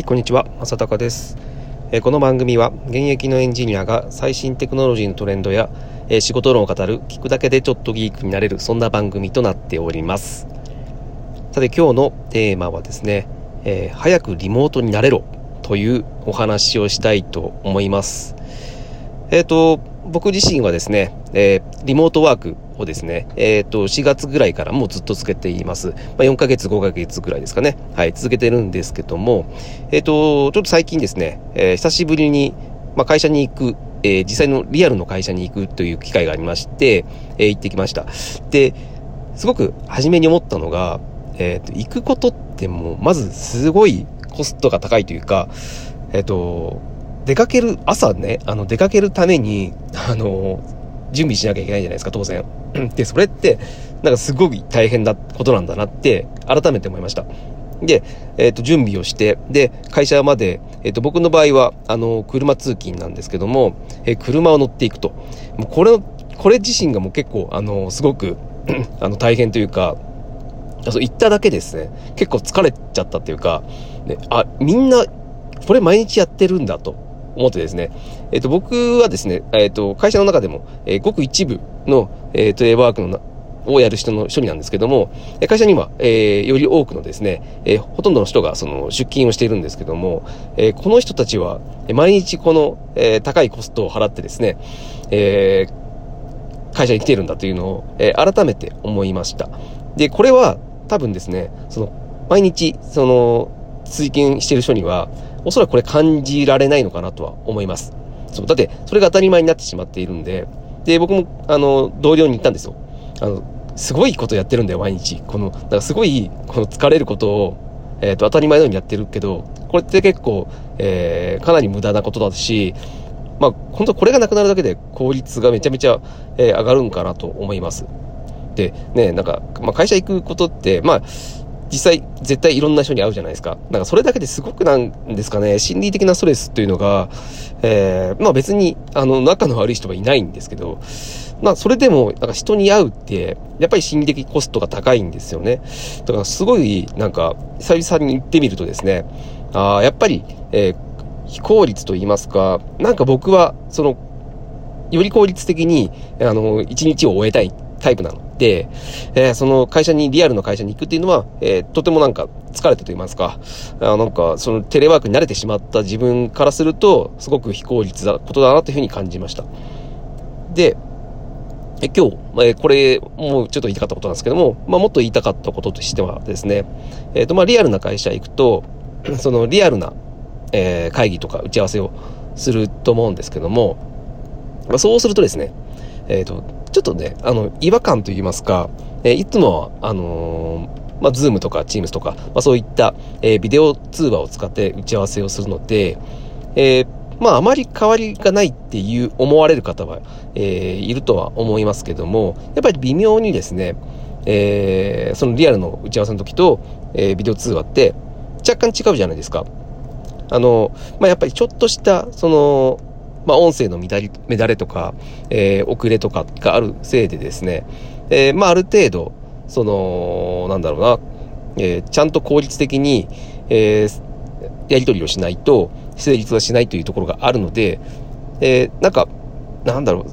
はい、こんにちは。正隆です。えこの番組は現役のエンジニアが最新テクノロジーのトレンドや、え仕事論を語る聞くだけでちょっとギークになれるそんな番組となっております。さて今日のテーマはですね、えー早くリモートになれろというお話をしたいと思います。えっ、と、僕自身はですね、えーリモートワークをですね、えっ、と、4月ぐらいからもうずっと続けています。まあ、4ヶ月、5ヶ月ぐらいですかね。はい、続けてるんですけども、えっ、と、ちょっと最近ですね、えー久しぶりに、まあ、会社に行く、え実際のリアルの会社に行くという機会がありまして、え行ってきました。で、すごく初めに思ったのが、えっ、と、行くことってもう、まずすごいコストが高いというか、えっ、と、出かける、朝ね、あの、出かけるために、あの、準備しなきゃいけないじゃないですか、当然。で、それって、なんかすごい大変なことなんだなって、改めて思いました。で、えっ、と、準備をして、で、会社まで、えっ、と、僕の場合は、あの、車通勤なんですけども、えー車を乗っていくと。もうこれ、これ自身がもう結構、あの、すごく、あの、大変というか、そう行っただけですね、結構疲れちゃったっていうか、ね、あ、みんな、これ毎日やってるんだと思ってですね、えっ、と、僕はですね、えっ、と、会社の中でも、えーごく一部の、えーテレワークのをやる人の一人なんですけども、会社には、えーより多くのですね、えーほとんどの人がその出勤をしているんですけども、えーこの人たちは、毎日この、えー高いコストを払ってですね、えー会社に来ているんだというのを、えー改めて思いました。で、これは多分ですね、その、毎日、その、通勤している人には、おそらくこれ感じられないのかなとは思います。そう、だって、それが当たり前になってしまっているんで、で、僕も、あの、同僚に言ったんですよ。あの、すごいことやってるんだよ、毎日。この、だからすごい、この疲れることを、えっ、と、当たり前のようにやってるけど、これって結構、えーかなり無駄なことだし、まあ、本当これがなくなるだけで効率がめちゃめちゃ、えー上がるんかなと思います。で、ね、なんか、まあ、会社行くことって、まあ、実際絶対いろんな人に会うじゃないですか。なんかそれだけですごくなんですかね、心理的なストレスというのが、えーまあ別に、あの、仲の悪い人はいないんですけど、まあそれでも、なんか人に会うって、やっぱり心理的コストが高いんですよね。だからすごい、なんか、久々に行ってみるとですね、ああ、やっぱり、えー非効率と言いますか、なんか僕は、その、より効率的に、あの、一日を終えたいタイプなの、えーその会社に、リアルの会社に行くっていうのは、えーとてもなんか疲れたと言いますか、あなんかそのテレワークに慣れてしまった自分からすると、すごく非効率なことだなというふうに感じました。で、え今日、えこれ、もうちょっと言いたかったことなんですけども、まあ、もっと言いたかったこととしてはですね、えっ、と、まあ、リアルな会社行くと、そのリアルな、えー会議とか打ち合わせをすると思うんですけども、まあ、そうするとですね、えっ、と、ちょっとね、あの、違和感といいますか、えーいつもは、あのーまあ、ズームとか Teams とか、まあ、そういった、えビデオ通話を使って打ち合わせをするので、えまあ、あまり変わりがないっていう思われる方は、えいるとは思いますけども、やっぱり微妙にですね、えーそのリアルの打ち合わせの時と、えービデオ通話って若干違うじゃないですか。あの、まあ、やっぱりちょっとした、その、まあ、音声の乱れ乱れとか、えー遅れとかがあるせいでですね、えーまあ、ある程度、その、なんだろうな、えーちゃんと効率的に、えーやり取りをしないと、成立はしないというところがあるので、えーなんか、なんだろう、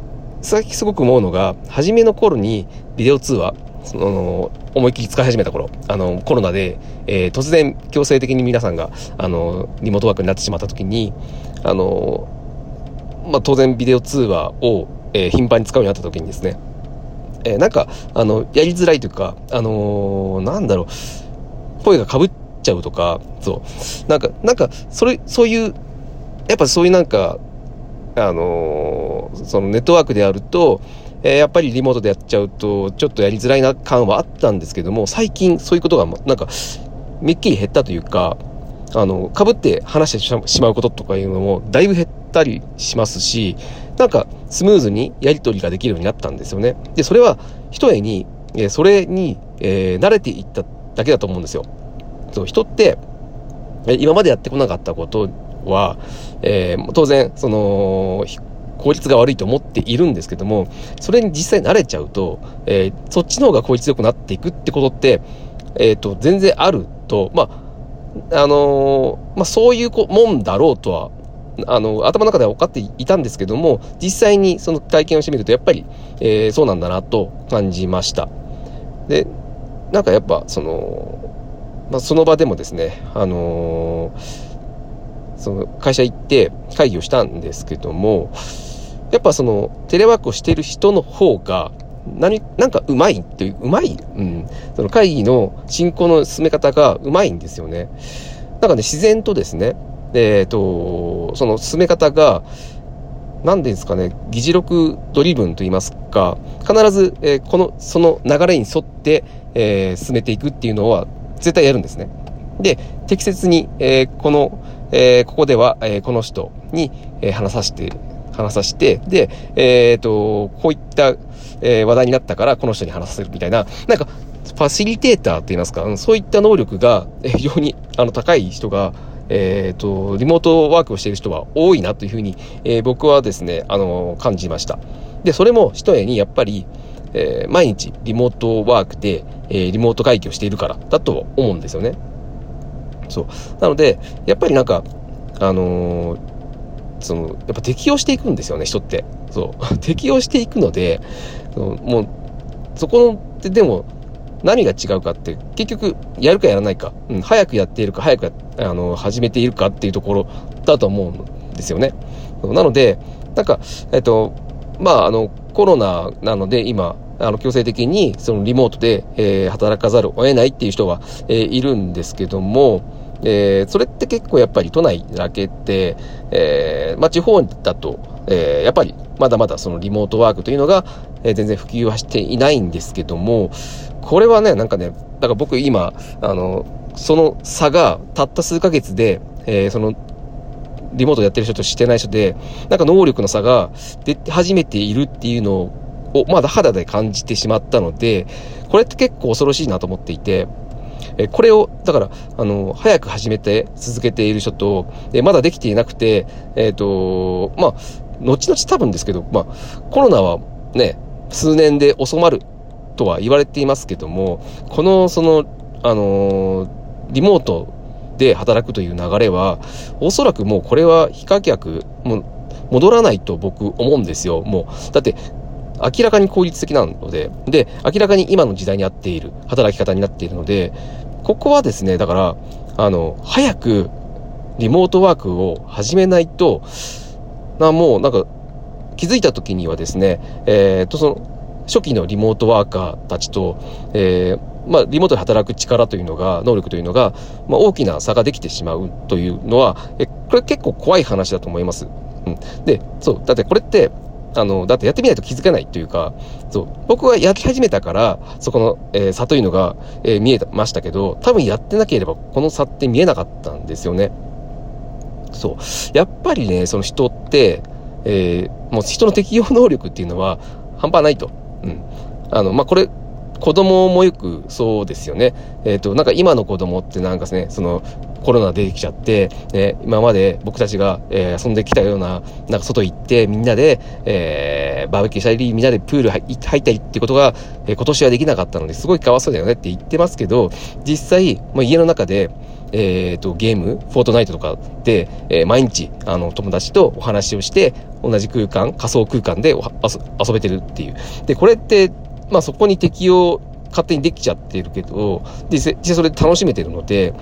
最近すごく思うのが、初めの頃にビデオ通話、その、思いっきり使い始めた頃、あの、コロナで、えー突然強制的に皆さんが、あの、リモートワークになってしまった時に、あの、まあ、当然ビデオ通話を、えー頻繁に使うようになった時にですね、えーなんか、あの、やりづらいというか、あのーなんだろう、声が被っちゃうとか、そう、なんか、なんか、それ、そういう、やっぱそういうなんか、あのーそのネットワークであると、えーやっぱりリモートでやっちゃうと、ちょっとやりづらいな感はあったんですけども、最近そういうことが、なんか、めっきり減ったというか、あの、被って話してしまうこととかいうのも、だいぶ減ったりしますし、なんか、スムーズにやり取りができるようになったんですよね。で、それは、一重に、えそれに、え慣れていっただけだと思うんですよ。そう、人って、今までやってこなかったことは、えー当然、その、効率が悪いと思っているんですけども、それに実際慣れちゃうと、えーそっちの方が効率よくなっていくってことって、えっ、と、全然あると、まあ、あのまあ、そういうもんだろうとは、あの、頭の中では分かっていたんですけども、実際にその体験をしてみると、やっぱり、えー、そうなんだなと感じました。で、なんかやっぱ、その、まあ、その場でもですね、あのー、その会社行って会議をしたんですけども、やっぱそのテレワークをしている人の方が、何、なんかうまいっていう、うまいうん。その会議の進行の進め方がうまいんですよね。なんかね、自然とですね、えっ、ー、と、その進め方が、何ですかね、議事録ドリブンと言いますか、必ず、えー、この、その流れに沿って、えー、進めていくっていうのは絶対やるんですね。で、適切に、えー、この、えー、ここでは、えー、この人に、えー、話させて、話させて、で、えっ、ー、と、こういった、えー、話題になったからこの人に話させるみたいな、なんか、ファシリテーターって言いますか、そういった能力が非常にあの高い人が、えっ、ー、と、リモートワークをしている人は多いなというふうに、えー、僕はですね、あの、感じました。で、それも一重にやっぱり、えー、毎日リモートワークで、えー、リモート会議をしているからだと思うんですよね。そう。なので、やっぱりなんか、あのー、その、やっぱ適応していくんですよね、人って。そう。適応していくので、もう、そこの、でも、何が違うかって、結局、やるかやらないか、うん、早くやっているか、早くあの、始めているかっていうところだと思うんですよね。なので、なんか、えっと、まあ、あの、コロナなので今、あの、強制的に、そのリモートで、えー、働かざるを得ないっていう人は、えー、いるんですけども、えー、それって結構やっぱり都内だけって、えー、まあ、地方だと、えー、やっぱりまだまだそのリモートワークというのが、えー、全然普及はしていないんですけども、これはね、なんかね、だから僕今、あの、その差がたった数ヶ月で、えー、そのリモートやってる人としてない人で、なんか能力の差が出始めているっていうのを、まだ肌で感じてしまったので、これって結構恐ろしいなと思っていて、えこれを、だから、あの、早く始めて続けている人と、えまだできていなくて、えっ、ー、と、まあ、後々多分ですけど、まあ、コロナはね、数年で収まるとは言われていますけども、この、その、あのリモートで働くという流れは、おそらくもうこれは非可逆、もう戻らないと僕思うんですよ。もう、だって、明らかに効率的なので、で、明らかに今の時代に合っている働き方になっているので、ここはですね、だから、あの、早くリモートワークを始めないと、な、もうなんか、気づいた時にはですね、えー、っと、その、初期のリモートワーカーたちと、えー、まあ、リモートで働く力というのが、能力というのが、まあ、大きな差ができてしまうというのは、え、これ結構怖い話だと思います。うん。で、そう、だってこれって、あの、だってやってみないと気づけないというか、そう、僕はやり始めたから、そこの、えー、差というのが、えー、見えましたけど、多分やってなければこの差って見えなかったんですよね。そう。やっぱりね、その人って、えー、もう人の適応能力っていうのは半端ないと。うん。あの、まあ、これ、子供もよくそうですよね。えっ、ー、と、なんか今の子供ってなんかね、そのコロナ出てきちゃって、ね、今まで僕たちが、えー、遊んできたような、なんか外行ってみんなで、えー、バーベキューしたり、みんなでプール入ったりっていうことが、えー、今年はできなかったので、すごいかわいそうだよねって言ってますけど、実際、もう家の中で、えっ、ー、と、ゲーム、フォートナイトとかで、えー、毎日、あの、友達とお話をして、同じ空間、仮想空間で遊べてるっていう。で、これって、まあそこに適用勝手にできちゃってるけど、実際それ楽しめてるので、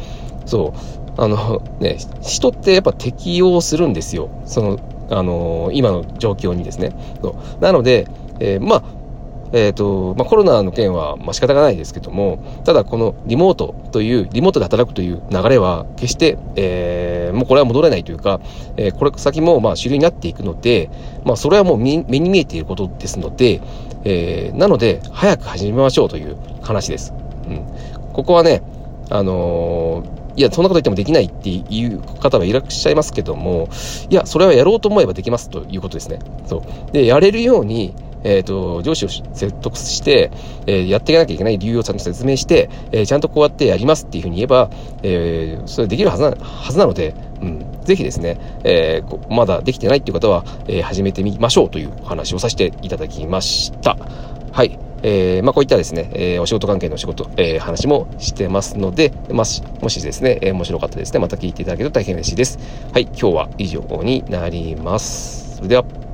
そう、あのね、人ってやっぱ適応するんですよ。その、あの今の状況にですね。そうなので、えー、まあ、えっ、ー、と、まあ、コロナの件は、ま、仕方がないですけども、ただこのリモートという、リモートで働くという流れは、決して、えー、もうこれは戻れないというか、えー、これ先も、ま、主流になっていくので、まあ、それはもう目に見えていることですので、えー、なので、早く始めましょうという話です。うん。ここはね、あのー、いや、そんなこと言ってもできないっていう方はいらっしゃいますけども、いや、それはやろうと思えばできますということですね。そう。で、やれるように、えっ、ー、と、上司を説得して、えー、やっていかなきゃいけない理由をちゃんと説明して、えー、ちゃんとこうやってやりますっていうふうに言えば、えー、それできるはずな、はずなので、うん、ぜひですね、えー、まだできてないっていう方は、えー、始めてみましょうというお話をさせていただきました。はい。えー、まあ、こういったですね、えー、お仕事関係の仕事、えー、話もしてますので、まあ、もしですね、え面白かったですね、また聞いていただけると大変嬉しいです。はい、今日は以上になります。それでは。